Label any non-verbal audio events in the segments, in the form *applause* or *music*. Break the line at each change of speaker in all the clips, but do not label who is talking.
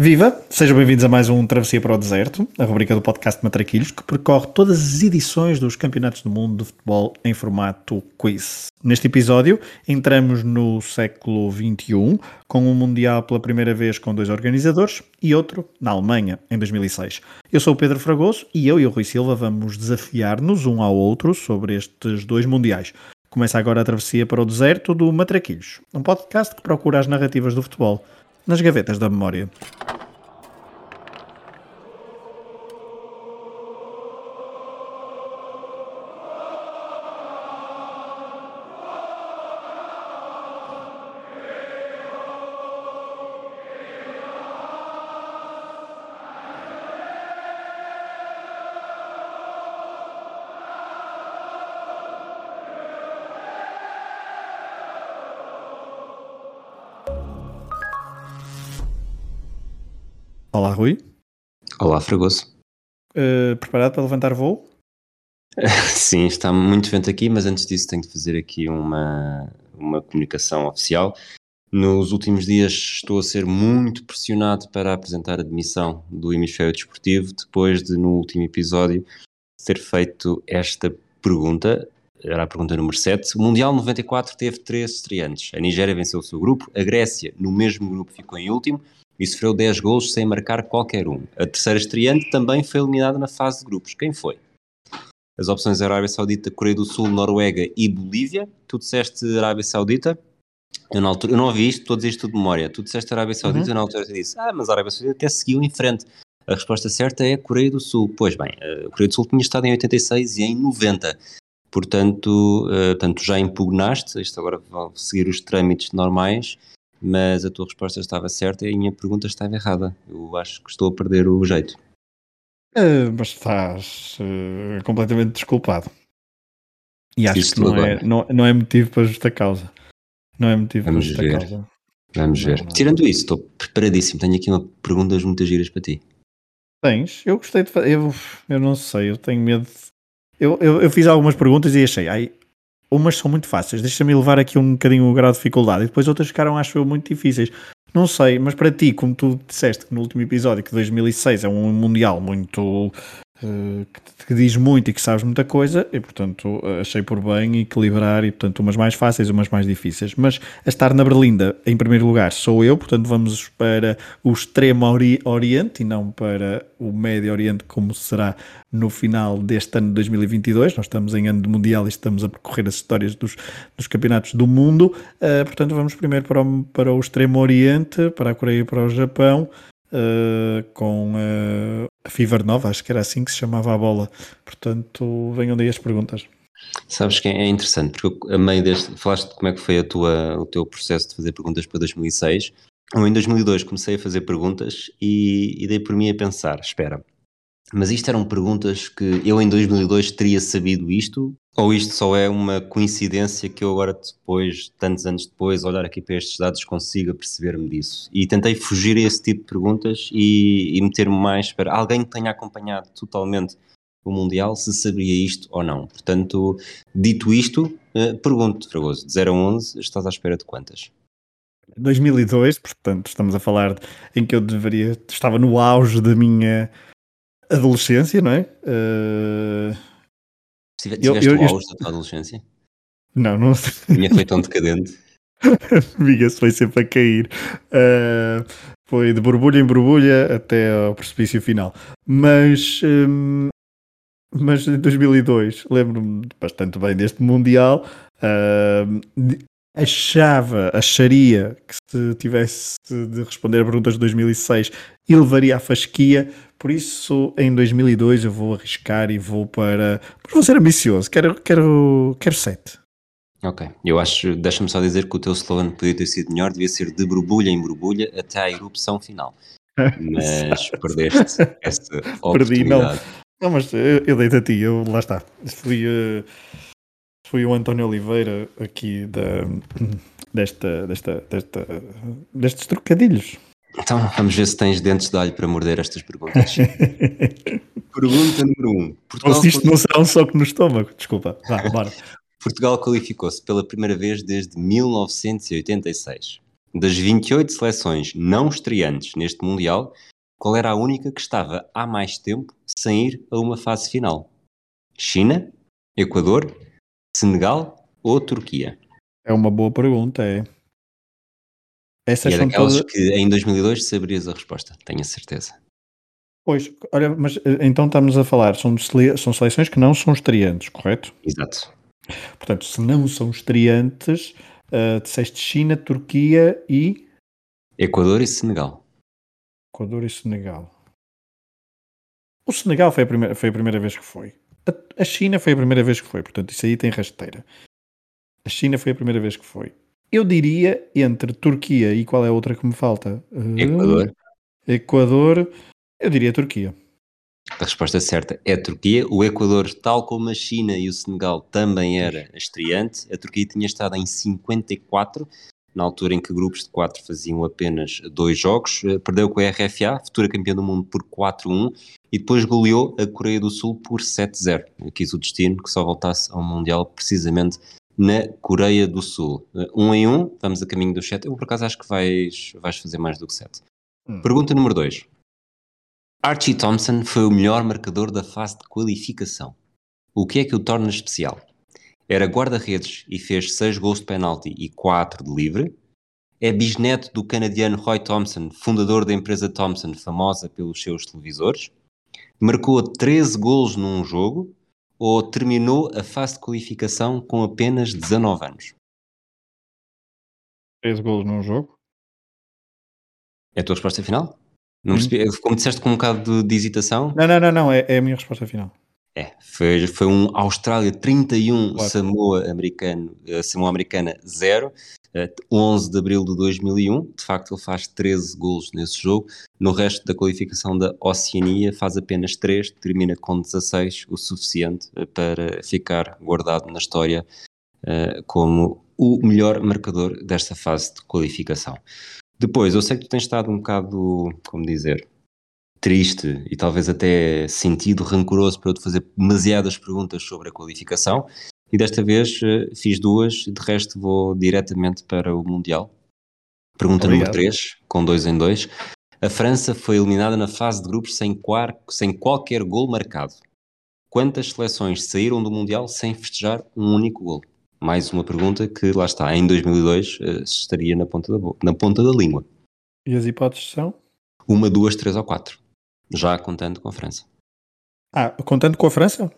Viva! Sejam bem-vindos a mais um Travessia para o Deserto, a rubrica do podcast Matraquilhos, que percorre todas as edições dos Campeonatos do Mundo de Futebol em formato quiz. Neste episódio, entramos no século XXI, com um Mundial pela primeira vez com dois organizadores e outro na Alemanha, em 2006. Eu sou o Pedro Fragoso e eu e o Rui Silva vamos desafiar-nos um ao outro sobre estes dois Mundiais. Começa agora a Travessia para o Deserto do Matraquilhos, um podcast que procura as narrativas do futebol nas gavetas da memória. Olá,
Fragoso.
Uh, preparado para levantar voo? *laughs*
Sim, está muito vento aqui, mas antes disso tenho de fazer aqui uma, uma comunicação oficial. Nos últimos dias estou a ser muito pressionado para apresentar a demissão do hemisfério desportivo, depois de, no último episódio, ter feito esta pergunta. Era a pergunta número 7. O Mundial 94 teve três estreantes. A Nigéria venceu o seu grupo, a Grécia, no mesmo grupo, ficou em último, e sofreu 10 gols sem marcar qualquer um. A terceira estreante também foi eliminada na fase de grupos. Quem foi? As opções Arábia Saudita, Coreia do Sul, Noruega e Bolívia. Tu disseste Arábia Saudita. Eu, na altura, eu não ouvi isto, estou a dizer isto de memória. Tu disseste Arábia Saudita, uhum. eu na altura disse, ah, mas a Arábia Saudita até seguiu em frente. A resposta certa é Coreia do Sul. Pois bem, a Coreia do Sul tinha estado em 86 e em 90. Portanto, uh, portanto já impugnaste, isto agora vai seguir os trâmites normais mas a tua resposta estava certa e a minha pergunta estava errada. Eu acho que estou a perder o jeito.
Uh, mas estás uh, completamente desculpado. E acho que não é, não, não é motivo para justa causa. Não é motivo
Vamos
para justa
ver.
causa.
Vamos ver. Não, Tirando isso, estou preparadíssimo. Tenho aqui uma perguntas muito giras para ti.
Tens? Eu gostei de fazer. Eu, eu não sei, eu tenho medo. De... Eu, eu, eu, fiz algumas perguntas e achei, ai, umas são muito fáceis, deixa-me levar aqui um bocadinho o grau de dificuldade, e depois outras ficaram, acho eu, muito difíceis. Não sei, mas para ti, como tu disseste no último episódio, que 2006 é um Mundial muito que, que, diz muito e que sabes muita coisa, e portanto achei por bem equilibrar e portanto umas mais fáceis, umas mais difíceis. Mas a estar na Berlinda, em primeiro lugar, sou eu, portanto vamos para o extremo ori Oriente e não para o Médio Oriente, como será no final deste ano de 2022. Nós estamos em ano de Mundial e estamos a percorrer as histórias dos, dos campeonatos do mundo. Uh, portanto, vamos primeiro para o, para o extremo Oriente, para a Coreia e para o Japão uh, com a Fever Nova, acho que era assim que se chamava a bola. Portanto, venham daí as perguntas.
Sabes que é interessante, porque a meio deste, falaste de como é que foi a tua, o teu processo de fazer perguntas para 2006. Eu em 2002 comecei a fazer perguntas e, e dei por mim a pensar, espera, mas isto eram perguntas que eu em 2002 teria sabido isto? Ou isto só é uma coincidência que eu agora depois, tantos anos depois, olhar aqui para estes dados consiga perceber-me disso? E tentei fugir a esse tipo de perguntas e, e meter-me mais para alguém que tenha acompanhado totalmente o Mundial, se sabia isto ou não. Portanto, dito isto, eh, pergunto, Fragoso, de 0 a 11, estás à espera de quantas?
2002, portanto, estamos a falar em que eu deveria, estava no auge da minha adolescência, não é? Uh...
Tiveste eu, eu, o auge da tua adolescência?
Não, não.
Tinha foi tão decadente. *laughs*
Amiga-se foi sempre a cair. Uh, foi de borbulha em borbulha até ao precipício final. Mas, um, mas em 2002, lembro-me bastante bem deste Mundial. Uh, achava, acharia que se tivesse de responder a perguntas de 2006, ele levaria a fasquia. Por isso, em 2002 eu vou arriscar e vou para. Mas vou ser ambicioso, quero, quero, quero 7.
Ok, eu acho, deixa-me só dizer que o teu slogan podia ter sido melhor, devia ser de borbulha em borbulha até à erupção final. *laughs* Mas perdeste essa oportunidade. Perdi,
não. Não, mas eu, eu deito a ti, eu, lá está. Fui, uh, fui o António Oliveira aqui da, desta, desta, desta, destes trocadilhos.
Então vamos ver se tens dentes de alho para morder estas perguntas. *laughs* Pergunta número 1. Um.
Portugal isto não será um soco no estômago. Desculpa. Vá, *laughs* bora.
Portugal qualificou-se pela primeira vez desde 1986. Das 28 seleções não estreantes neste Mundial, qual era a única que estava há mais tempo sem ir a uma fase final? China, Equador, Senegal ou Turquia?
É uma boa pergunta, é.
Essas e é daquelas todas... que em 2002 saberias a resposta, tenho a certeza.
Pois, olha, mas eh, então estamos a falar, são, são seleções que não são estreantes, correto?
Exato.
Portanto, se não são estreantes, uh, disseste China, Turquia e.
Equador e Senegal.
Equador e Senegal. O Senegal foi a primeira, foi a primeira vez que foi. A, a China foi a primeira vez que foi, portanto, isso aí tem rasteira. A China foi a primeira vez que foi. Eu diria entre Turquia e qual é a outra que me falta?
Equador.
Uh, Equador. Eu diria Turquia.
A resposta certa é a Turquia. O Equador, tal como a China e o Senegal, também era estreante. A Turquia tinha estado em 54, na altura em que grupos de 4 faziam apenas dois jogos. Eh, perdeu com a RFA, futura campeã do mundo, por 4-1 e depois goleou a Coreia do Sul por 7-0. Quis o destino que só voltasse ao Mundial precisamente na Coreia do Sul. Eh, um em um, vamos a caminho do 7. Eu por acaso acho que vais, vais fazer mais do que 7. Hum. Pergunta número 2. Archie Thompson foi o melhor marcador da fase de qualificação. O que é que o torna especial? Era guarda-redes e fez 6 gols de penalti e 4 de livre. É bisneto do canadiano Roy Thompson, fundador da empresa Thompson, famosa pelos seus televisores. Marcou 13 gols num jogo ou terminou a fase de qualificação com apenas 19 anos?
13 gols num jogo.
É a tua resposta final? Não hum. percebi, como disseste com um bocado de, de hesitação?
Não, não, não, não, é, é, a minha resposta final.
É, foi, foi um Austrália 31, claro. Samoa, americano, eh, Samoa Americana 0, 11 de abril de 2001. De facto, ele faz 13 golos nesse jogo. No resto da qualificação da Oceania, faz apenas 3, termina com 16, o suficiente eh, para ficar guardado na história uh, como o melhor marcador desta fase de qualificação. Depois, eu sei que tu tens estado um bocado, como dizer, triste e talvez até sentido rancoroso para eu te fazer demasiadas perguntas sobre a qualificação e desta vez uh, fiz duas, de resto vou diretamente para o Mundial. Pergunta Obrigado. número 3, com 2 em 2. A França foi eliminada na fase de grupos sem, quar, sem qualquer gol marcado. Quantas seleções saíram do Mundial sem festejar um único gol? mais uma pergunta que lá está, em 2002 uh, eh, estaria na ponta, da na ponta da língua.
E as hipóteses são?
Uma, duas, três ou quatro. Já contando com a França.
Ah, contando com a França?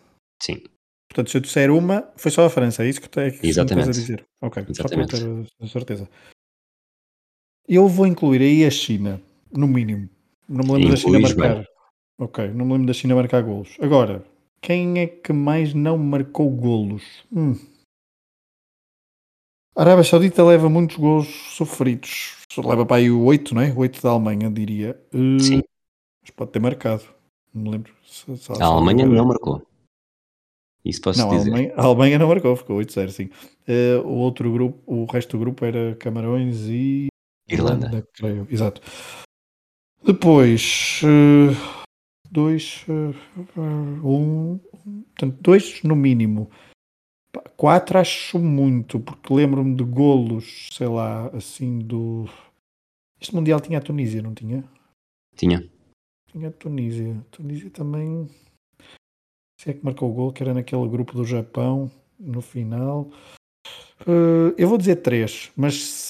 Sim.
Portanto, se eu disser uma, foi só a França, é isso que, te, que
Exatamente.
a dizer? Ok,
Exatamente.
só para ter a certeza. Eu vou incluir aí a China, no mínimo. Não me lembro da China marcar. Bem. Ok, não me lembro da China marcar golos. Agora, quem é que mais não marcou golos? Hum. A Arábia Saudita leva muitos gols sofridos. Leva para aí o 8, não é? 8 da Alemanha, diria.
Uh, Sim.
Mas pode ter marcado. Não me lembro.
Se, se a Alemanha não marcou. Isso posso
não,
dizer.
A Alemanha, a Alemanha não marcou, ficou 8-0, sim. Uh, o outro grupo, o resto do grupo era Camarões e
Irlanda, Irlanda
creio. Exato. Depois, uh, dois, uh, um, portanto, dois no mínimo. Quatro acho muito, porque lembro-me de golos, sei lá, assim do. Este Mundial tinha a Tunísia, não tinha?
Tinha.
Tinha a Tunísia. A Tunísia também. Se é que marcou o gol, que era naquele grupo do Japão, no final. Uh, eu vou dizer três, mas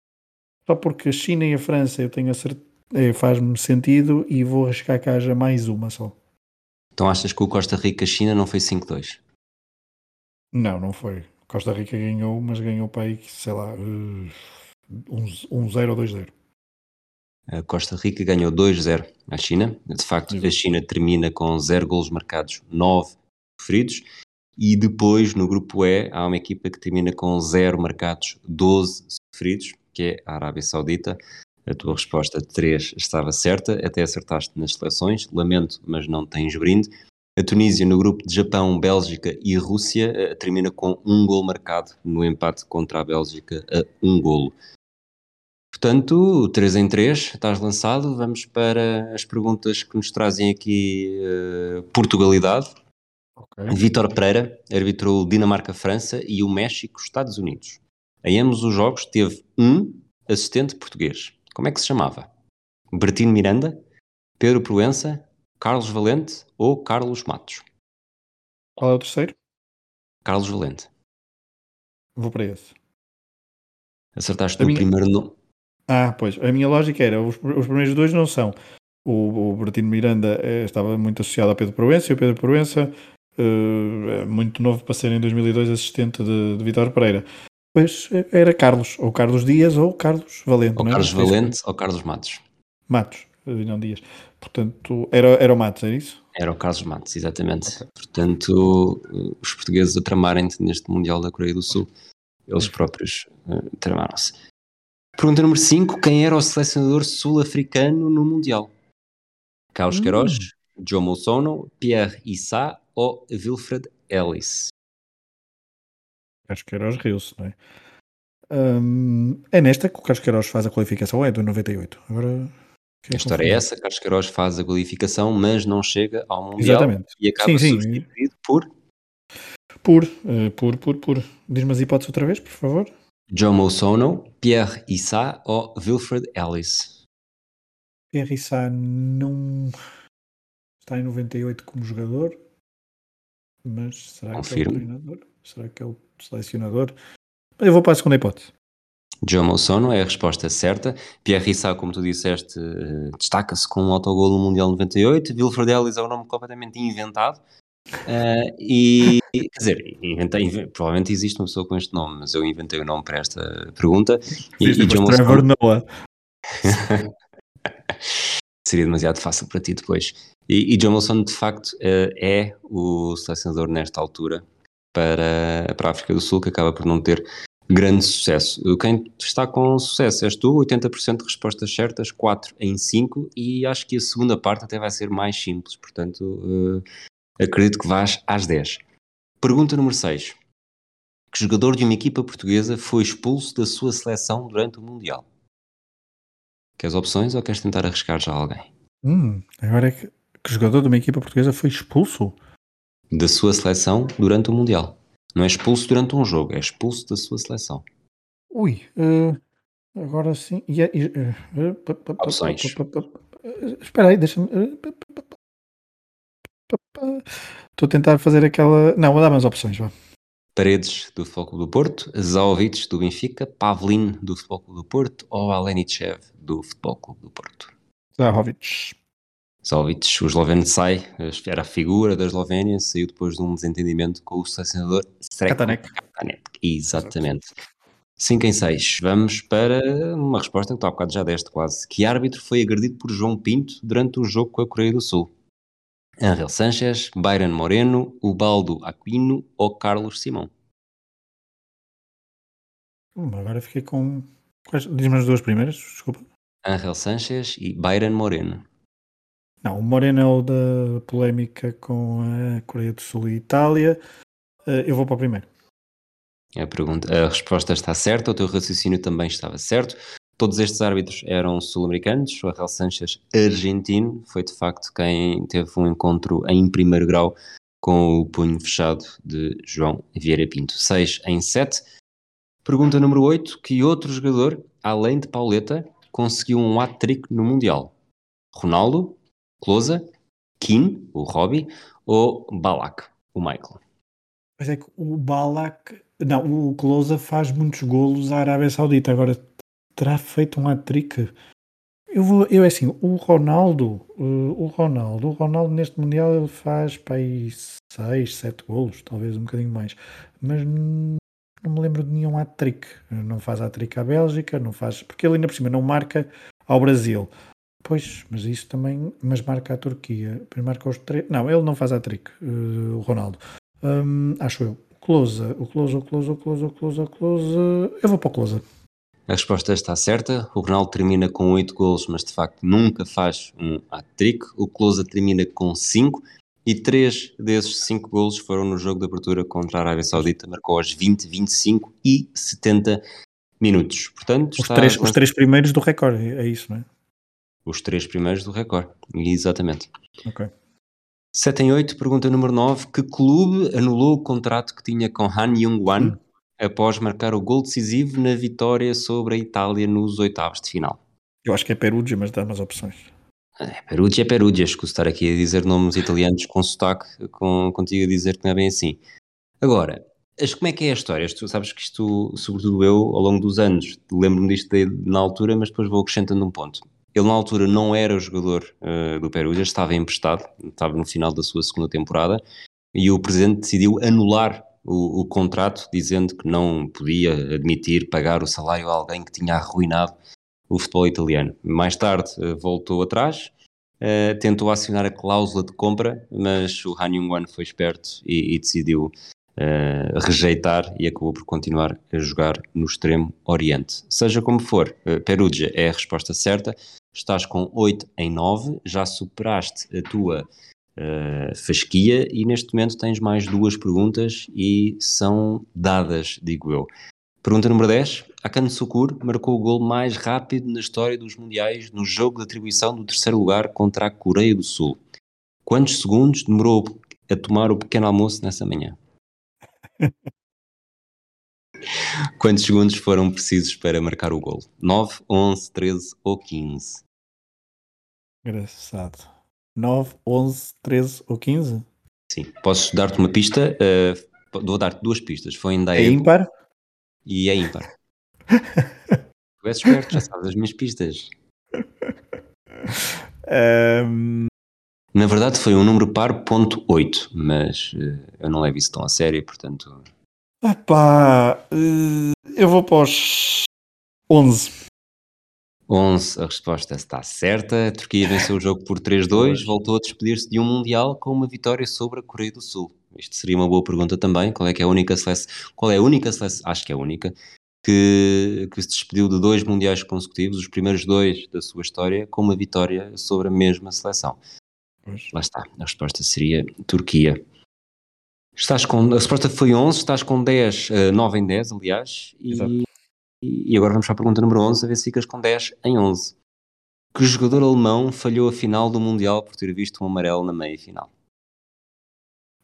só porque a China e a França eu tenho a certeza. Eh, faz-me sentido e vou arriscar que haja mais uma só.
Então achas que o Costa Rica-China não foi 5-2?
Não, não foi. Costa Rica ganhou, mas ganhou para aí, sei lá, 1-0 um, um ou 2-0.
A Costa Rica ganhou 2-0 à China. De facto, a China termina com 0 golos marcados, 9 feridos. E depois, no grupo E, há uma equipa que termina com 0 marcados, 12 sofridos, que é a Arábia Saudita. A tua resposta 3 estava certa, até acertaste nas seleções. Lamento, mas não tens brinde. A Tunísia, no grupo de Japão, Bélgica e Rússia, eh, termina com um gol marcado no empate contra a Bélgica a um golo. Portanto, 3 em 3, estás lançado. Vamos para as perguntas que nos trazem aqui uh, Portugalidade. Okay. Vítor Pereira arbitrou Dinamarca-França e o México-Estados Unidos. Em ambos os jogos teve um assistente português. Como é que se chamava? Bertino Miranda, Pedro Proença, Carlos Valente ou Carlos Matos?
Qual é o terceiro?
Carlos Valente.
Vou para esse.
Acertaste
A
no
minha-
primeiro nome.
Ah, pois. A minha lógica era, os, os primeiros dois não são. O, o Bertino Miranda eh, estava muito associado a Pedro Proença e o Pedro Proença eh, é muito novo para ser em 2002 assistente de, de Vitor Pereira. Pois eh, era Carlos, ou Carlos Dias ou Carlos Valente.
Ou
é?
Carlos
Não
Valente ou Carlos Matos.
Matos, eh, não Dias. Portanto, era, era o Matos, é isso?
Era o Carlos Matos, exatamente. Portanto, eh, os portugueses a tramarem-te neste Mundial da Coreia do Sul. Eles próprios eh, tramaram-se. Pergunta número 5. Quem era o selecionador sul-africano no Mundial? Carlos
Hum.
Queiroz, Jomo Sono, Pierre Issa ou Wilfred Ellis?
Carlos Queiroz riu-se, não é? Hum, é nesta que o Carlos Queiroz faz a qualificação, é do 98? Agora.
A história é essa, Carlos Queiroz faz a qualificação, mas não chega ao Mundial
Exatamente.
e acaba
Sim, sim.
substituído por
Por, eh, por, por, por. Diz-me as hipóteses outra vez, por favor.
Jomo Sono, Pierre Issa ou Wilfred Ellis?
Pierre Sá não está em 98 como jogador, mas será
Confirmo.
que é o treinador? Será que é o selecionador? Eu vou para a segunda hipótese.
Jomo Sono é a resposta certa. Pierre Issa, como tu disseste, eh, destaca-se com um autogol no Mundial 98. Wilfred Ellis é um nome completamente inventado. Eh, e, quer dizer, inventei, inve- provavelmente existe uma pessoa com este nome, mas eu inventei o nome para esta pergunta. E, e Jomo
Trevor Noah. *laughs*
seria demasiado fácil para ti depois. E, e John Wilson, de facto, eh, é o selecionador nesta altura para, para a África do Sul, que acaba por não ter grande sucesso. Quem está com sucesso és tu, 80% de respostas certas, 4 em 5, e acho que a segunda parte até vai ser mais simples, portanto, eh, acredito que vais às 10. Pergunta número 6. Que jogador de uma equipa portuguesa foi expulso da sua seleção durante o Mundial? Queres opções ou queres tentar arriscar já alguém?
Hum, agora é que, que jogador de uma equipa portuguesa foi expulso?
da sua seleção durante o Mundial. Não é expulso durante um jogo, é expulso da sua seleção.
Ui, eh, agora sim. E é- e- eh, eh, pa- pa- pa-
Opções.
eh, Espera aí, deixa-me. Estou a tentar fazer aquela. Não, vou dar mais opções. Vá.
Paredes do Futebol Clube do Porto, Zaovic do Benfica, Pavlin do Futebol Clube do Porto ou Alenichev do Futebol Clube do Porto.
Zahovic.
Zaovic, o esloveno sai, era a figura da Eslovénia, saiu depois de um desentendimento com o selecionador
Katanek.
Katanek. Exatamente. 5 em 6. Vamos para uma resposta que tu há bocado já deste quase. Que árbitro foi agredido por João Pinto durante o jogo com a Coreia do Sul? Angel Sanchez, Byron Moreno, Ubaldo Aquino ou Carlos Simão?
Hum, agora fiquei com. Diz-me as duas primeiras, desculpa.
Angel Sanchez e Byron Moreno.
Não, o Moreno é o da polémica com a Coreia do Sul e Itália. Eh, eu vou para o primeiro.
A, pergunta, a resposta está certa, o teu raciocínio também estava certo. Todos estes árbitros eram sul-americanos, o Angel Sanchez argentino, foi de facto quem teve um encontro em primeiro grau com o punho fechado de João Vieira Pinto. 6 em 7. Pergunta número 8. Que outro jogador, além de Pauleta, conseguiu um hat-trick no Mundial? Ronaldo, Closa, Keane, o Robbie, ou Balak, o Michael?
Mas é que o Balak. Não, o Closa faz muitos golos à Arábia Saudita. Agora terá feito um hat-trick. Eu vou, eu é assim, o Ronaldo, eh, o Ronaldo, o Ronaldo neste Mundial ele faz para aí 6, 7 golos, talvez um bocadinho mais. Mas não me lembro de nenhum hat-trick. Não faz hat-trick à Bélgica, não faz. Porque ele ainda por cima não marca ao Brasil. Pois, mas isso também. Mas marca a Turquia. Marca os três. Não, ele não faz hat-trick, eh, o Ronaldo. Hum, acho eu. Closa, o Closa, o Closa, o Closa, o Closa, o Closa. Eu vou para o Closa.
A resposta está certa. O Ronaldo termina com 8 golos, mas de facto nunca faz um hat-trick. O Closa termina com 5 e 3 desses 5 golos foram no jogo de abertura contra a Arábia Saudita. Marcou aos 20, 25 e 70 minutos. Portanto,
Os três,
com
os três primeiros do recorde, é isso, não é?
os três primeiros do recorde. Exatamente.
Ok.
7 em 8, pergunta número 9. Que clube anulou o contrato que tinha com Han Jung-wan
Hum.
Após marcar o gol decisivo na vitória sobre a Itália nos oitavos de final?
Eu acho que é Perugia, mas dá umas opções.
É, Perugia é Perugia, escuso estar aqui a dizer nomes italianos com sotaque, com, contigo a dizer que não é bem assim. Agora, como é que é a história? Tu sabes que isto, sobretudo eu, ao longo dos anos, lembro-me disto de, na altura, mas depois vou acrescentando um ponto. Ele na altura não era o jogador uh, do Perugia, estava emprestado, estava no final da sua segunda temporada, e o presidente decidiu anular o, o, contrato, dizendo que não podia admitir pagar o salário a alguém que tinha arruinado o futebol italiano. Mais tarde uh, voltou atrás, uh, tentou acionar a cláusula de compra, mas o Han Yong-wan foi esperto e, e decidiu uh, rejeitar e acabou por continuar a jogar no extremo oriente. Seja como for, Perugia é a resposta certa. Estás com 8 em 9, já superaste a tua uh, fasquia e neste momento tens mais duas perguntas e são dadas, digo eu. Pergunta número 10. Akan Sukur marcou o gol mais rápido na história dos Mundiais no jogo de atribuição do terceiro lugar contra a Coreia do Sul. Quantos segundos demorou a tomar o pequeno almoço nessa manhã? *laughs* Quantos segundos foram precisos para marcar o gol? 9, 11, 13 ou 15?
Engraçado. 9, 11, 13 ou 15?
Sim. Posso dar-te uma pista? Uh, vou dar-te duas pistas. Foi ainda
É ímpar?
E é ímpar. *laughs* tu és esperto, já sabes as minhas pistas.
Um... *laughs*
Na verdade foi um número par ponto 8, mas uh, eu não levo isso tão a sério, portanto...
Epá, uh, eu vou para os 11.
11, a resposta está certa. A Turquia venceu o jogo por 3-2, voltou a despedir-se de um Mundial com uma vitória sobre a Coreia do Sul. Isto seria uma boa pergunta também. Qual é que é a única seleção? Qual é a única seleção? Acho que é a única que, que se despediu de dois mundiais consecutivos, os primeiros dois da sua história, com uma vitória sobre a mesma seleção. Pois. Lá está. A resposta seria Turquia. Estás com, a resposta foi 11, estás com 10, uh, 9 em 10, aliás, e, e, agora vamos para a pergunta número 11, a ver se ficas com 10 em 11. Que jogador alemão falhou a final do Mundial por ter visto um amarelo na meia final?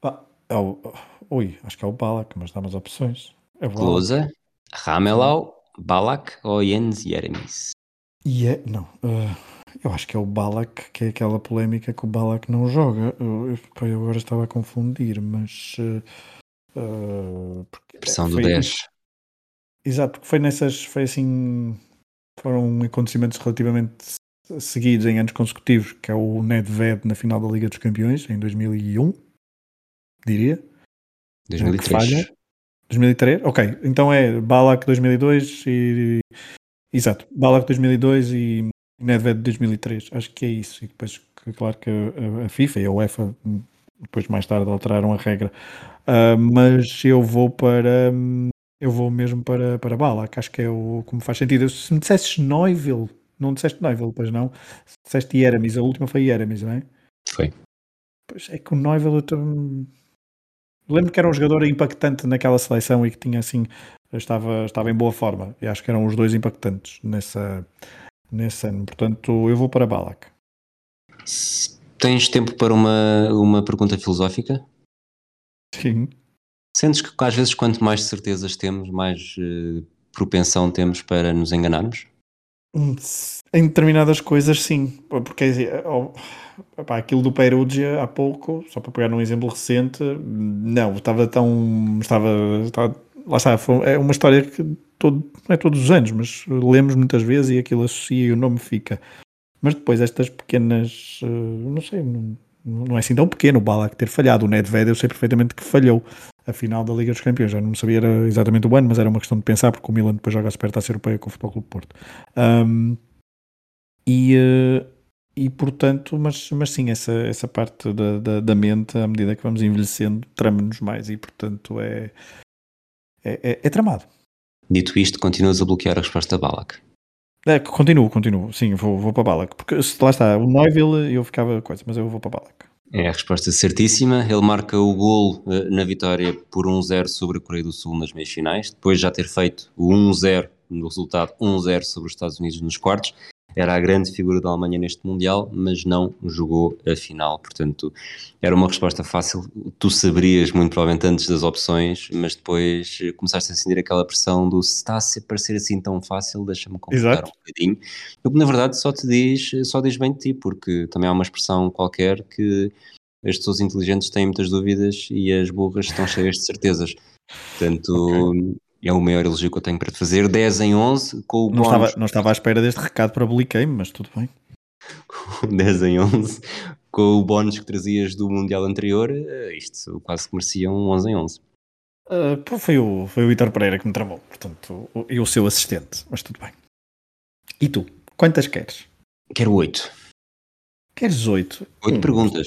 Ah, é o, ui, acho que é o Balak, mas dá umas opções. É
Closa, Ramelau, Balak ou Jens Jeremis?
Yeah, não, uh, eu acho que é o Balak, que é aquela polémica que o Balak não joga. Eu, eu, agora estava a confundir, mas. Uh, uh,
Pressão do 10.
Exato, porque foi nessas. Foi assim. Foram acontecimentos relativamente seguidos em anos consecutivos, que é o Nedved na final da Liga dos Campeões, em 2001, diria.
2003. Falha.
2003? Ok, então é Balak 2002 e. Exato, Balak 2002 e Nedved 2003. Acho que é isso. E depois, claro que a, FIFA e a UEFA, depois mais tarde, alteraram a regra. Uh, mas eu vou para. Eu vou mesmo para, para Balak, acho que é o como faz sentido. Se me dissesses Neuville, não disseste Neuville, pois não? Se disseste Yeramis, a última foi Yeramis, não é?
Foi.
Pois é que o Neuville eu tô... lembro que era um jogador impactante naquela seleção e que tinha assim, estava, estava em boa forma. E acho que eram os dois impactantes nessa, nesse ano. Portanto, eu vou para Balak.
Tens tempo para uma, uma pergunta filosófica?
Sim.
Sentes que às vezes quanto mais certezas temos, mais uh, propensão temos para nos enganarmos?
Em determinadas coisas, sim. Porque oh, opá, aquilo do Perugia há pouco, só para pegar num exemplo recente, não, estava tão. Estava, estava lá está, é uma história que todo, não é todos os anos, mas lemos muitas vezes e aquilo associa e o nome fica. Mas depois estas pequenas, uh, não sei, não, é assim tão pequeno o Balak ter falhado. O Nedved eu sei perfeitamente que falhou a final da Liga dos Campeões. Já não sabia exatamente o ano, mas era uma questão de pensar, porque o Milan depois joga a Supertaça Europeia com o Futebol Clube Porto. Um, e, uh, e portanto, mas, mas sim, essa, essa parte da, da, da mente, à medida que vamos envelhecendo, trama-nos mais e portanto é, é, é, é, tramado.
Dito isto, continuas a bloquear a resposta Balak.
É, continuo, continuo. Sim, vou, vou para Balak. Porque lá está, o Neuville eu ficava coisa, mas eu vou para Balak.
É a resposta certíssima. Ele marca o gol uh, na vitória por 1-0 sobre a Coreia do Sul nas meias finais, depois de já ter feito o 1-0 no resultado 1-0 sobre os Estados Unidos nos quartos. Era a grande figura da Alemanha neste Mundial, mas não jogou a final. Portanto, era uma resposta fácil. Tu saberias, muito provavelmente, antes das opções, mas depois começaste a sentir aquela pressão do se está a parecer assim tão fácil, deixa-me complicar um bocadinho. O que na verdade só te diz, só diz bem de ti, porque também há uma expressão qualquer que as pessoas inteligentes têm muitas dúvidas e as burras estão cheias de certezas. Portanto, okay. É o maior elogio que eu tenho para te fazer. 10 em 11 com o
não Estava, não estava à espera deste recado para Bliquei, mas tudo bem. *laughs*
10 em 11 com o bónus que trazias do Mundial anterior, eh, isto quase que merecia um 11 em 11.
Uh, foi, o, foi o Vitor Pereira que me tramou, portanto, e o seu assistente, mas tudo bem. E tu, quantas queres?
Quero 8.
Queres 8?
8 hum. perguntas.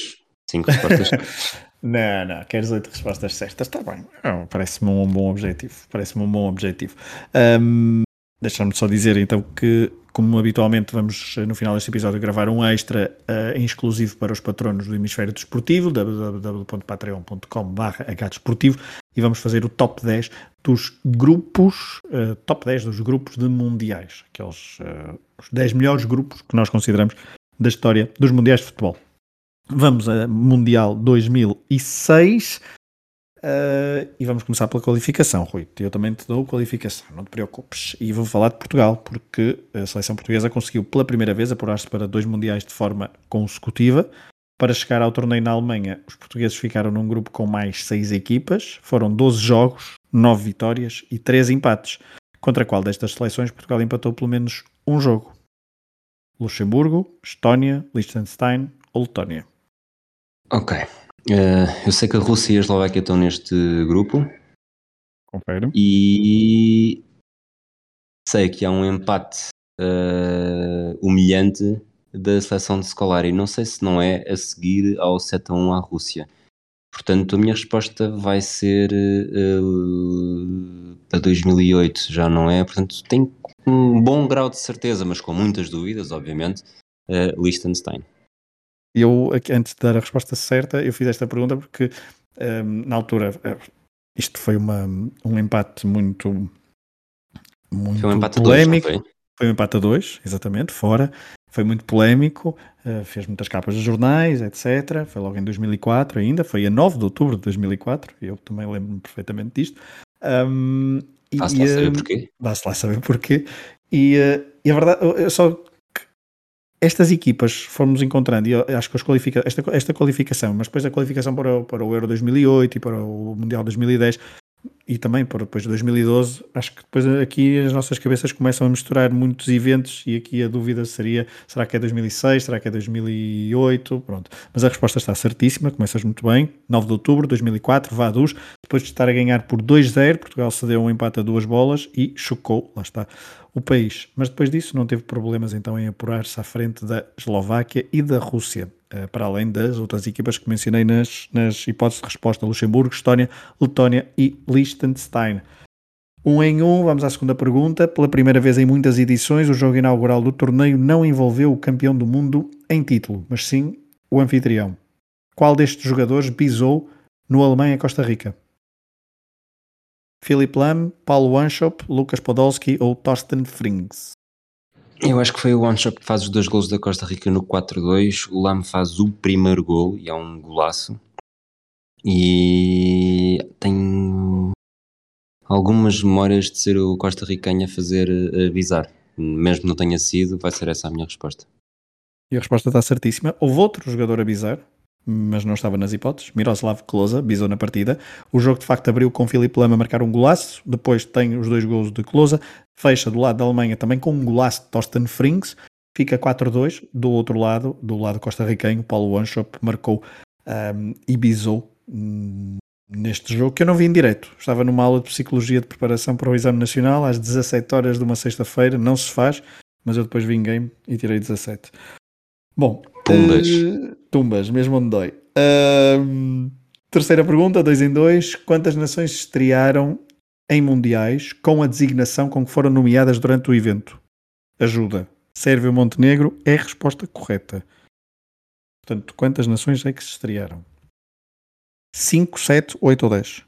Cinco respostas *laughs*
Não, não, queres oito respostas certas, está bem. Parece-me um bom objetivo. Parece-me um bom objetivo. Um, Deixa-me só dizer então que, como habitualmente, vamos no final deste episódio gravar um extra uh, exclusivo para os patronos do Hemisfério Desportivo, www.patreon.com.br desportivo e vamos fazer o top 10 dos grupos, uh, top 10 dos grupos de mundiais, aqueles uh, os 10 melhores grupos que nós consideramos da história dos mundiais de futebol. Vamos a Mundial 2006 uh, eh, e vamos começar pela qualificação, Rui. Eu também te dou qualificação, não te preocupes. E vou falar de Portugal, porque a seleção portuguesa conseguiu pela primeira vez apurar-se para dois Mundiais de forma consecutiva. Para chegar ao torneio na Alemanha, os portugueses ficaram num grupo com mais seis equipas. Foram 12 jogos, 9 vitórias e 3 empates. Contra qual destas seleções Portugal empatou pelo menos um jogo? Luxemburgo, Estónia, Liechtenstein ou Letónia?
Ok. Uh, eu sei que a Rússia e a Eslováquia estão neste grupo.
Confere.
E sei que há um empate uh, humilhante da seleção de Scolari. Não sei se não é a seguir ao 7 a 1 à Rússia. Portanto, a minha resposta vai ser uh, para 2008, já não é? Portanto, tem um bom grau de certeza, mas com muitas dúvidas, obviamente, uh, Liechtenstein
eu, antes de dar a resposta certa, eu fiz esta pergunta porque um, na altura eh, isto foi uma, um empate muito, muito foi um empate polémico. A dois, foi? foi um empate a dois, exatamente, fora. Foi muito polémico, uh, fez muitas capas de jornais, etc. Foi logo em 2004 ainda, foi a 9 de outubro de 2004, eu também lembro-me perfeitamente disto. Um,
Dá-se lá saber porquê.
Dá-se lá saber porquê. E, uh, e a verdade, eu só estas equipas fomos encontrando, e acho que qualifica esta, esta qualificação, mas depois a qualificação para o, para o Euro 2008 e para o Mundial 2010 e também para depois de 2012, acho que depois aqui as nossas cabeças começam a misturar muitos eventos e aqui a dúvida seria, será que é 2006, será que é 2008, pronto. Mas a resposta está certíssima, começas muito bem, 9 de outubro de 2004, Vaduz, depois de estar a ganhar por 2-0, Portugal cedeu um empate a duas bolas e chocou, lá está, o país. Mas depois disso não teve problemas então em apurar-se à frente da Eslováquia e da Rússia, para além das outras equipas que mencionei nas, nas hipóteses de resposta: Luxemburgo, Estónia, Letónia e Liechtenstein. Um em um, vamos à segunda pergunta. Pela primeira vez em muitas edições, o jogo inaugural do torneio não envolveu o campeão do mundo em título, mas sim o anfitrião. Qual destes jogadores bisou no Alemanha-Costa Rica? Philip Lam, Paulo Wanshop, Lucas Podolski ou Thorsten Frings?
Eu acho que foi o Wanshop que faz os dois gols da Costa Rica no 4-2. O Lam faz o primeiro gol e é um golaço. E tem algumas memórias de ser o Costa Ricanho a fazer avisar. Mesmo não tenha sido, vai ser essa a minha resposta.
E a resposta está certíssima. Houve outro jogador a avisar, mas não estava nas hipóteses. Miroslav Klose bisou na partida. O jogo de facto abriu com Filipe Lama a marcar um golaço, depois tem os dois gols de Klose, fecha do lado da Alemanha também com um golaço de Torsten Frings, fica 4-2. Do outro lado, do lado costarriquenho, Paulo Wanshop marcou um, e bisou um, neste jogo que eu não vi em direto. Estava numa aula de Psicologia de Preparação para o Exame Nacional às 17 horas de uma sexta-feira, não se faz, mas eu depois vi em game e tirei 17. Bom,
Tumbas. Uh,
tumbas, mesmo onde dói. Uh, terceira pergunta, dois em dois. Quantas nações estrearam em mundiais com a designação com que foram nomeadas durante o evento? Ajuda. Sérvia ou Montenegro é a resposta correta. Portanto, quantas nações é que se estrearam? 5, 7, 8 ou 10?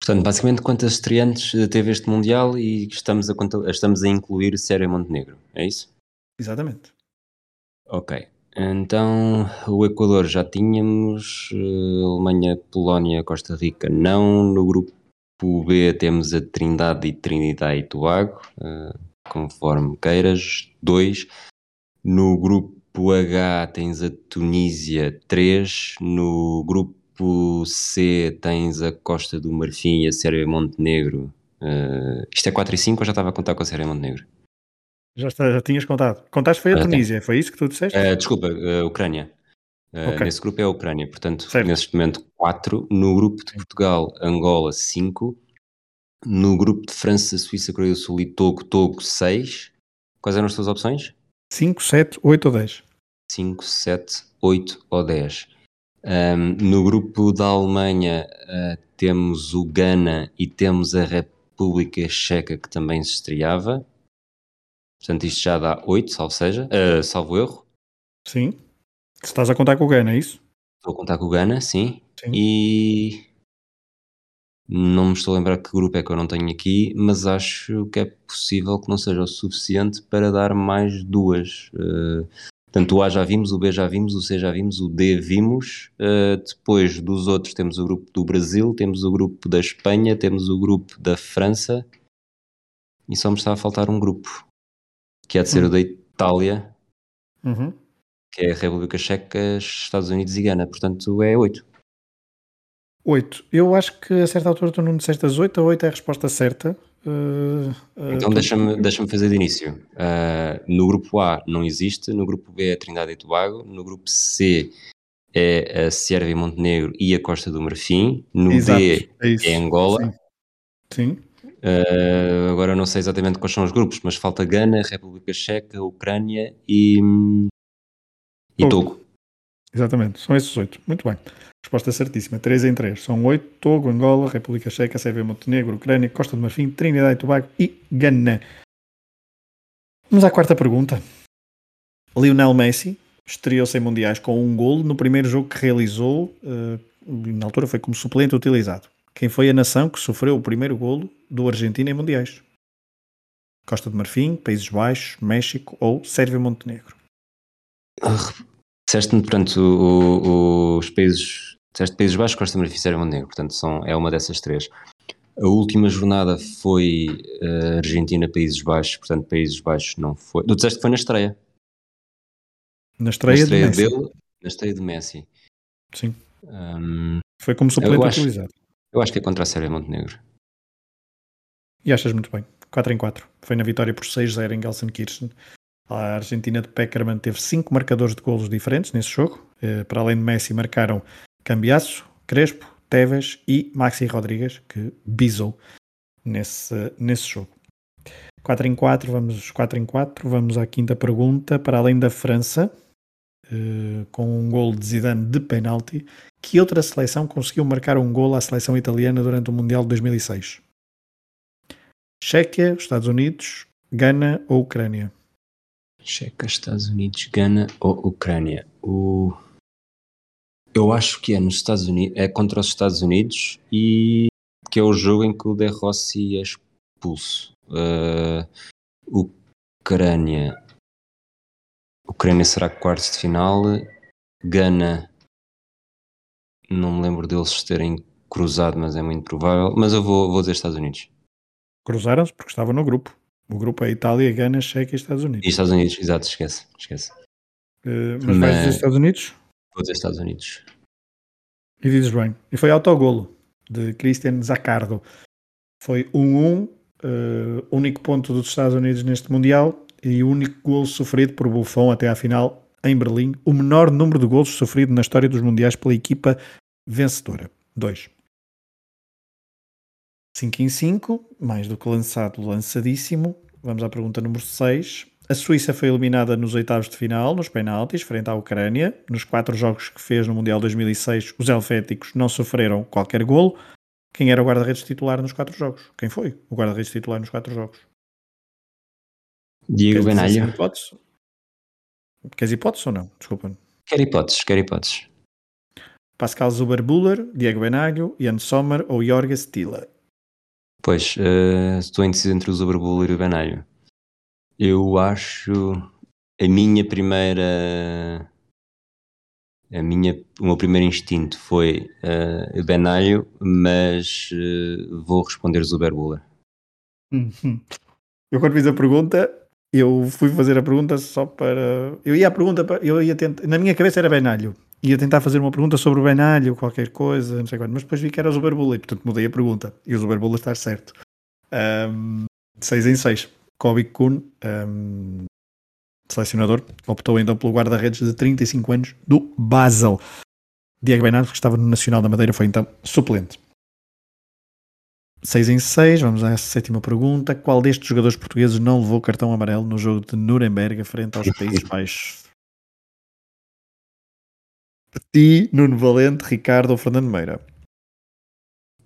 Portanto, basicamente, quantas estreantes teve este Mundial e estamos a, estamos a incluir Sérvia e Montenegro, é isso?
Exatamente.
Ok. Então, o Equador já tínhamos, eh, Alemanha, Polónia, Costa Rica não. No grupo B temos a Trindade e Trinidade e Tobago, eh, conforme queiras, dois. No grupo H tens a Tunísia, três. No grupo C tens a Costa do Marfim e a Sérvia Montenegro. Eh, isto é 4 e 5 ou já estava a contar com a Sérvia Montenegro?
Já, está, já tinhas contado. Contaste foi a
Ah, tem.
Tunísia, foi isso que tu disseste?
Uh, desculpa, uh, Ucrânia. Uh,
Ok.
Nesse grupo é a Ucrânia, portanto,
Certo.
neste momento 4. No grupo de Portugal, Angola 5. No grupo de França, Suíça, Coreia do Sul e Togo, Togo 6. Quais eram as tuas opções?
5, 7, 8 ou 10?
5, 7, 8 ou 10. Um, no grupo da Alemanha uh, temos o Ghana e temos a República Checa que também se estreava. Portanto, isto já dá 8, salvo seja, uh, salvo erro.
Sim. Se estás a contar com o Gana, é isso?
Estou a contar com o Ghana, sim.
Sim.
E não me estou a lembrar que grupo é que eu não tenho aqui, mas acho que é possível que não seja o suficiente para dar mais duas. Uh, portanto, o A já vimos, o B já vimos, o C já vimos, o D vimos. Uh, depois dos outros temos o grupo do Brasil, temos o grupo da Espanha, temos o grupo da França e só me está a faltar um grupo, que é de ser
Hum.
o da Itália,
Uhum.
que é a República Checa, Estados Unidos e Gana. Portanto, é 8.
8. Eu acho que a certa altura tu não disseste as 8, a 8 é a resposta certa. Uh, uh,
Então
tu-
deixa-me deixa fazer de início. Uh, no grupo A não existe, no grupo B é a Trindade e Tobago, no grupo C é a Sérvia e Montenegro e a Costa do Marfim, no
Exato,
D
é
é Angola.
Sim. Sim.
Uh, agora não sei exatamente quais são os grupos, mas falta Gana, República Checa, Ucrânia e, e
Togo. Exatamente, são esses 8. Muito bem. Resposta certíssima. 3 em 3. São 8. Togo, Angola, República Checa, Sérvia, Montenegro, Ucrânia, Costa do Marfim, Trinidade e Tobago e Gana. Vamos à quarta pergunta. Lionel Messi estreou-se em Mundiais com um golo no primeiro jogo que realizou, eh, na altura foi como suplente utilizado. Quem foi a nação que sofreu o primeiro golo do Argentina em Mundiais? Costa do Marfim, Países Baixos, México ou Sérvia Montenegro?
Disseste-me, portanto, o- o- os países. Disseste Países Baixos, Costa do Marfim, Sérvia e Montenegro. Portanto, são, é uma dessas três. A última jornada foi eh, Argentina, Países Baixos. Portanto, Países Baixos não foi. Tu disseste que foi na estreia.
Na
Na
estreia,
estreia
de Messi.
dele, na estreia de Messi.
Sim.
Hum,
Foi como suplente utilizado.
Eu acho que é contra a Sérvia Montenegro.
E achas muito bem. 4 em 4. Foi na vitória por 6-0 em Gelsenkirchen. A Argentina de Peckerman teve 5 marcadores de golos diferentes nesse jogo. Eh, Para além de Messi, marcaram Cambiasso, Crespo, Tevez e Maxi Rodrigues, que bisou nesse, nesse jogo. 4 em 4, vamos 4 em 4. Vamos à quinta pergunta. Para além da França, eh, com um gol de Zidane de penalti, que outra seleção conseguiu marcar um gol à seleção italiana durante o Mundial de 2006? Chequia, Estados Unidos, Gana ou Ucrânia?
Checa, Estados Unidos, Gana ou Ucrânia? O... Eu acho que é nos Estados Unidos, é contra os Estados Unidos e que é o jogo em que o De Rossi é expulso. Uh, Ucrânia. Ucrânia será quartos de final. Gana. Não me lembro deles terem cruzado, mas é muito provável. Mas eu vou, vou dizer Estados Unidos.
Cruzaram-se porque estavam no grupo. O grupo é Itália, Gana, Chequia e Estados Unidos.
E Estados Unidos, exato, esquece, esquece.
Eh, mas vais
Mas-
dizer Estados Unidos?
Vou dizer Estados Unidos.
E dizes bem. E foi autogolo de Christian Zaccardo. Foi 1-1, eh, único ponto dos Estados Unidos neste Mundial e o único golo sofrido por Buffon até à final em Berlim. O menor número de golos sofrido na história dos Mundiais pela equipa vencedora. 2. 5 em 5, mais do que lançado, lançadíssimo. Vamos à pergunta número 6. A Suíça foi eliminada nos oitavos de final, nos penaltis, frente à Ucrânia. Nos quatro jogos que fez no Mundial 2006, os helvéticos não sofreram qualquer golo. Quem era o guarda-redes titular nos quatro jogos? Quem foi o guarda-redes titular nos quatro jogos?
Diego Benalho.
hipótese? Queres hipótese ou não? Desculpa.
Quer hipóteses, quer hipóteses.
Pascal Zuber-Buller, Diego Benalho, Jan Sommer ou Jorge Stiller?
Pois, eh, estou indeciso entre o Zuberbuller e o Benalho. Eu acho. a minha primeira. A minha, o meu primeiro instinto foi uh, Benalho, mas uh, vou responder Zuberbuller.
Uhum. Eu quando fiz a pergunta, eu fui fazer a pergunta só para. Eu ia a pergunta, para... eu ia tentar. Na minha cabeça era Benalho. Ia tentar fazer uma pergunta sobre o Benalho, qualquer coisa, não sei quando, mas depois vi que era o Zuberbullet, portanto mudei a pergunta. E o Zuberbullet está certo. 6 um, em 6. Kobe Kuhn, um, selecionador, optou então pelo guarda-redes de 35 anos do Basel. Diego Bernardo, que estava no Nacional da Madeira, foi então suplente. 6 em 6, vamos à sétima pergunta. Qual destes jogadores portugueses não levou cartão amarelo no jogo de Nuremberg frente aos Países *laughs* Baixos? Petit, Nuno Valente, Ricardo ou Fernando Meira?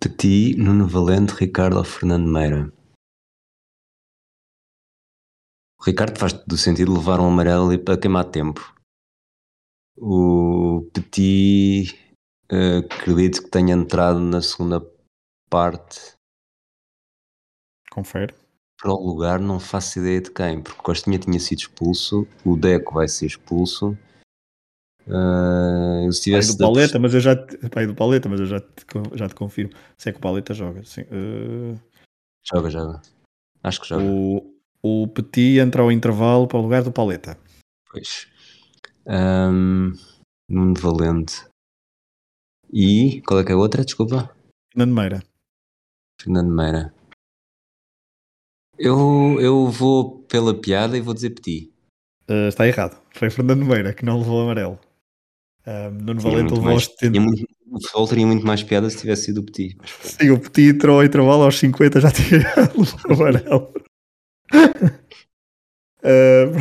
Petit, Nuno Valente, Ricardo ou Fernando Meira? O Ricardo faz do sentido levar um amarelo ali para queimar tempo. O Petit uh, acredito que tenha entrado na segunda parte.
Confere.
Para o lugar não faço ideia de quem, porque Costinha tinha sido expulso, o Deco vai ser expulso. Uh, se tivesse
do Paleta, mas eu já te, pai do Paleta, mas eu já te, já te confirmo. Se é que o Paleta joga, sim. Uh...
Joga, joga. Acho que joga.
O, o Petit entra ao intervalo para o lugar do Paleta.
Pois. Um, Nuno Valente. E qual é que é a outra? Desculpa.
Fernando Meira.
Fernando Meira. Eu, eu vou pela piada e vou dizer Petit.
Uh, está errado. Foi Fernando Meira que não levou amarelo. Um, Nuno Valente levou
aos 70. O futebol teria muito mais piada se tivesse sido o Petit.
Sim, o Petit entrou ao intervalo aos 50 já tinha *laughs* levado amarelo uh,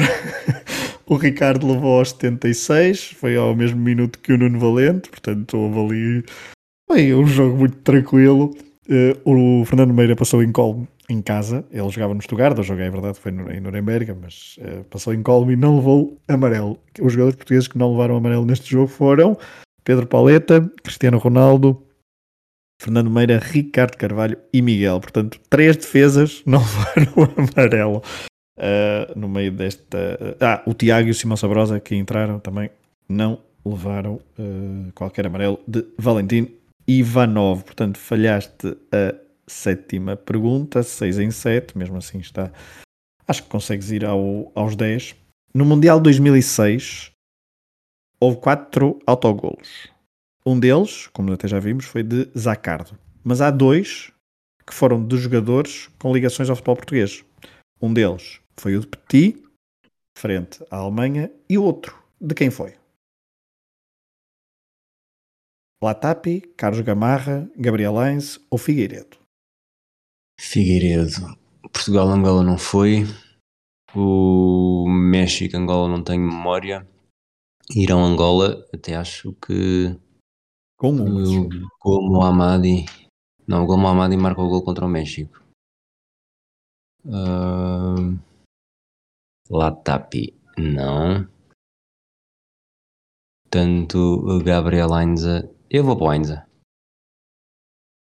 *laughs* o Ricardo levou aos 76, foi ao mesmo minuto que o Nuno Valente, portanto houve ali bem, um jogo muito tranquilo. Uh, o Fernando Meira passou em colme em casa, ele jogava no Stuttgart, o jogo é verdade, foi em Nuremberg, mas uh, passou em colme e não levou amarelo. Os jogadores portugueses que não levaram amarelo neste jogo foram Pedro Paleta, Cristiano Ronaldo, Fernando Meira, Ricardo Carvalho e Miguel. Portanto, três defesas *laughs* não levaram amarelo uh, no meio desta. Ah, o Tiago e o Simão Sabrosa que entraram também não levaram qualquer amarelo de Valentim Ivanov. Portanto, falhaste a sétima pergunta, 6 em 7, mesmo assim está. Acho que consegues ir ao, aos 10. No Mundial 2006 houve quatro autogolos. Um deles, como até já vimos, foi de Zacardo. Mas há dois que foram de jogadores com ligações ao futebol português. Um deles foi o de Petit, frente à Alemanha, e o outro, de quem foi? Latapi, Carlos Gamarra, Gabriel Heinz ou Figueiredo?
Figueiredo. Portugal-Angola não foi. O México-Angola não tenho memória. Irão-Angola, até acho que
com o
Mohammadi. Não, o Mohammadi marca o gol contra o México. Uh, Latapi, não. Tanto Gabriel Ainza. Eu vou para o Ainza.
A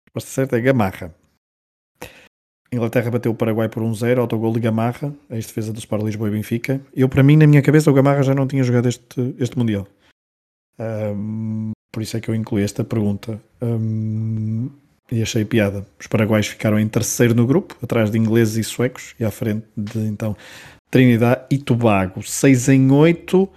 resposta certa é Gamarra. Inglaterra bateu o Paraguai por 1-0, um autogol de Gamarra, a ex-defesa do Sport Lisboa e Benfica. Eu, para mim, na minha cabeça, o Gamarra já não tinha jogado este, este Mundial. Um, por isso é que eu incluí esta pergunta. Um, e achei piada. Os paraguaios ficaram em terceiro no grupo, atrás de ingleses e suecos, e à frente de então Trinidad e Tobago. 6 em 8.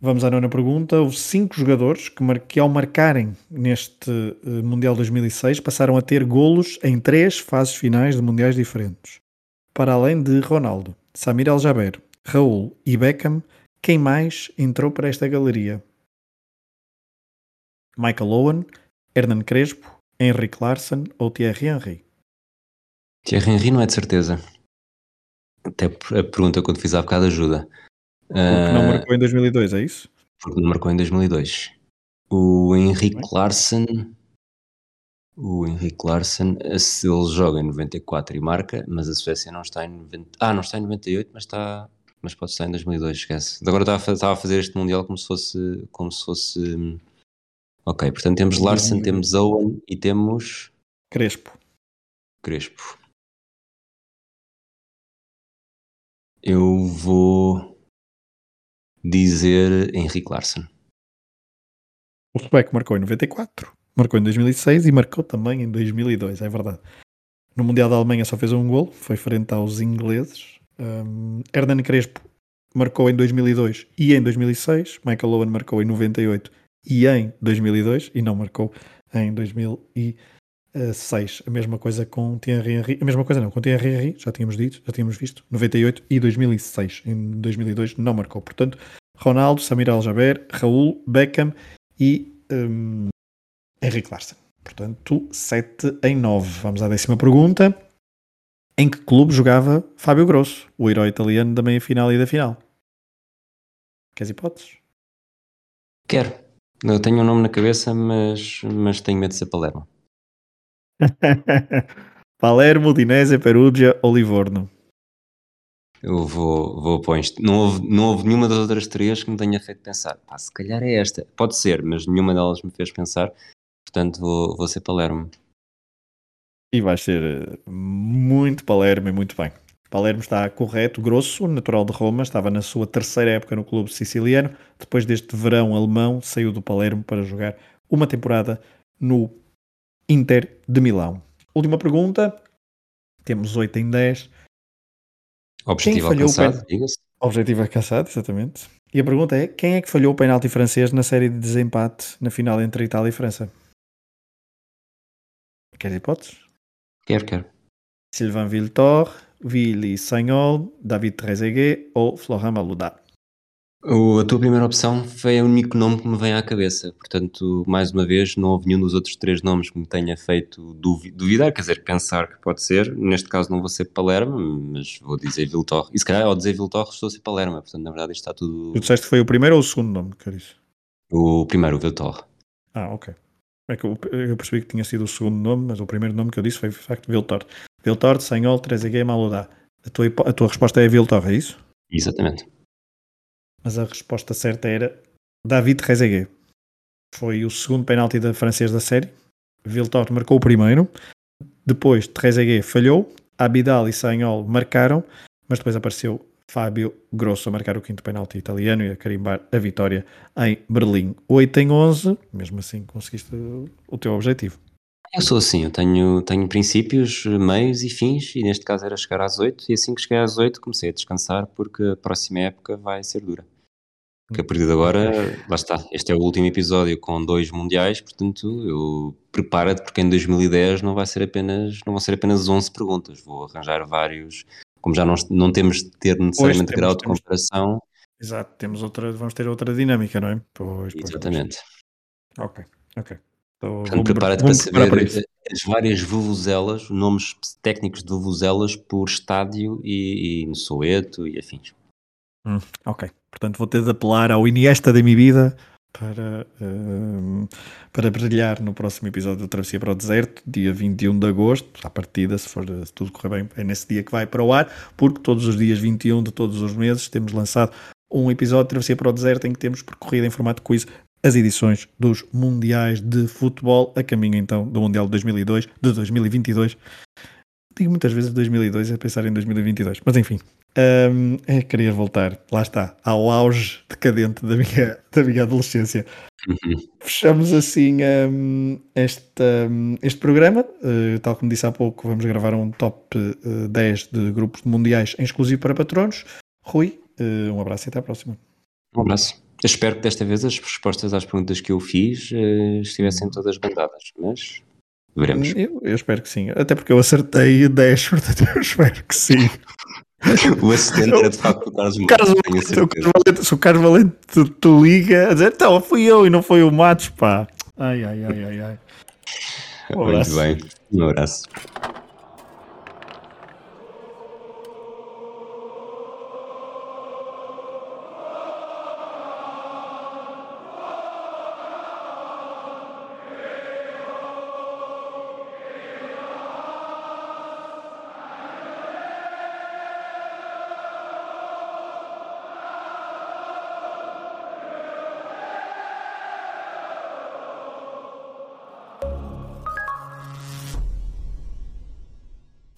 Vamos à nona pergunta. Houve cinco jogadores que, que ao marcarem neste uh, Mundial 2006 passaram a ter golos em três fases finais de mundiais diferentes. Para além de Ronaldo, Samir El-Jaber, Raul e Beckham, quem mais entrou para esta galeria? Michael Owen, Hernan Crespo, Henrik Larsson ou Thierry Henry?
Thierry Henry não é de certeza. Até a pergunta quando fiz há bocado ajuda.
Porque não marcou em 2002, é isso?
Porque não marcou em 2002. O Henrik Larsson, o Henrik Larsson, se ele joga em 94 e marca, mas a Suécia não está em 90, ah, não está em 98, mas está, mas pode estar em 2002, esquece. Agora estava a, estava a fazer este mundial como se fosse, como se fosse Ok, portanto temos Larsen, temos Owen e temos.
Crespo.
Crespo. Eu vou. Dizer Henrique Larsson.
O sueco marcou em 94, marcou em 2006 e marcou também em 2002, é verdade. No Mundial da Alemanha só fez um gol, foi frente aos ingleses. Um, Hernan Crespo marcou em 2002 e em 2006. Michael Owen marcou em 98 e em 2002 e não marcou em 2006. A mesma coisa com Thierry Henry. A mesma coisa não, com Thierry Henry, já tínhamos dito, já tínhamos visto, 98 e 2006. Em 2002 não marcou. Portanto, Ronaldo, Samir Al-Jaber, Raul, Beckham e um, Henrique Larsen. Portanto, 7 em 9. Vamos à décima pergunta. Em que clube jogava Fábio Grosso, o herói italiano da meia-final e da final? Queres hipóteses?
Quero. Eu tenho um nome na cabeça, mas, mas tenho medo de ser Palermo. *laughs*
Palermo, Udinese, Perugia ou Livorno?
Eu vou, vou para isto. Não houve, não houve nenhuma das outras três que me tenha feito pensar. Pá, se calhar é esta. Pode ser, mas nenhuma delas me fez pensar. Portanto, vou, vou ser Palermo.
E vai ser eh, muito Palermo e muito bem. Palermo está correto, grosso, natural de Roma, estava na sua terceira época no clube siciliano. Depois deste verão alemão, saiu do Palermo para jogar uma temporada no Inter de Milão. Última pergunta. Temos 8 em 10.
Objetivo alcançado, diga-se.
Objetivo alcançado, exatamente. E a pergunta é: quem é que falhou o penalti francês na série de desempate na final entre Itália e França? Queres hipóteses?
Quero, quero.
Sylvain Viltor, Willy Sagnol, David Trezeguet ou Florent Malouda?
A tua primeira opção foi o único nome que me vem à cabeça, portanto, mais uma vez, não houve nenhum dos outros três nomes que me tenha feito duvidar, quer dizer, pensar que pode ser. Neste caso, não vou ser Palermo, mas vou dizer Viltor. E se calhar, ao dizer Viltor, estou a ser Palermo, portanto, na verdade, isto está tudo.
Tu disseste que foi o primeiro ou o segundo nome, Caris?
O primeiro, o Viltor.
Ah, ok. É que eu, eu, percebi que tinha sido o segundo nome, mas o primeiro nome que eu disse foi, de facto, Viltor. Viltor, Sanhol, Trezeguet, Malodá. A tua, a tua resposta é Viltor, é isso?
Exatamente
mas a resposta certa era David Trezeguet. Foi o segundo penalti da francês da série. Viltor marcou o primeiro. Depois Trezeguet falhou. Abidal e Sagnol marcaram, mas depois apareceu Fábio Grosso a marcar o quinto penalti italiano e a carimbar a vitória em Berlim. 8 em 11, mesmo assim conseguiste o teu objetivo.
Eu sou assim, eu tenho, tenho princípios, meios e fins, e neste caso era chegar às 8, e assim que cheguei às 8 comecei a descansar porque a próxima época vai ser dura. Porque a partir de agora, lá está, este é o último episódio com dois mundiais, portanto, eu prepara-te porque em 2010 não vai ser apenas, não vão ser apenas 11 perguntas, vou arranjar vários, como já não, não temos de ter necessariamente grau de temos, comparação.
Exato, temos outra, vamos ter outra dinâmica, não é?
Pois, Exatamente.
Ok, ok.
Então, Portanto, prepara-te para saber para as várias vuvuzelas, nomes técnicos de vuvuzelas por estádio e, e no Soeto e afins.
Hum, ok. Portanto, vou ter de apelar ao Iniesta da minha vida para, uh, para brilhar no próximo episódio do Travessia para o Deserto, dia 21 de agosto. À partida, se, for, se tudo correr bem, é nesse dia que vai para o ar, porque todos os dias 21 de todos os meses temos lançado um episódio de Travessia para o Deserto em que temos percorrido em formato quiz as edições dos Mundiais de Futebol, a caminho então do Mundial de 2002, de 2022. Digo muitas vezes 2002 a pensar em 2022, mas enfim, um, é, queria voltar, lá está, ao auge decadente da minha, da minha adolescência. Uhum. Fechamos assim um, este, um, este programa. Uh, tal como disse há pouco, vamos gravar um top uh, eh, 10 de grupos mundiais em exclusivo para patronos. Rui, uh, um abraço e até à próxima.
Um abraço. Espero que desta vez as respostas às perguntas que eu fiz uh, estivessem todas bandadas, mas veremos.
Eu, eu, espero que sim, até porque eu acertei 10, *laughs* portanto eu espero que sim. *laughs*
o assistente era de facto o Carlos Valente.
Se o Carlos Valente te, te, liga a dizer, então fui eu e não foi o Matos, pá. Ai, ai, ai, ai, ai.
Um Muito bem, um abraço.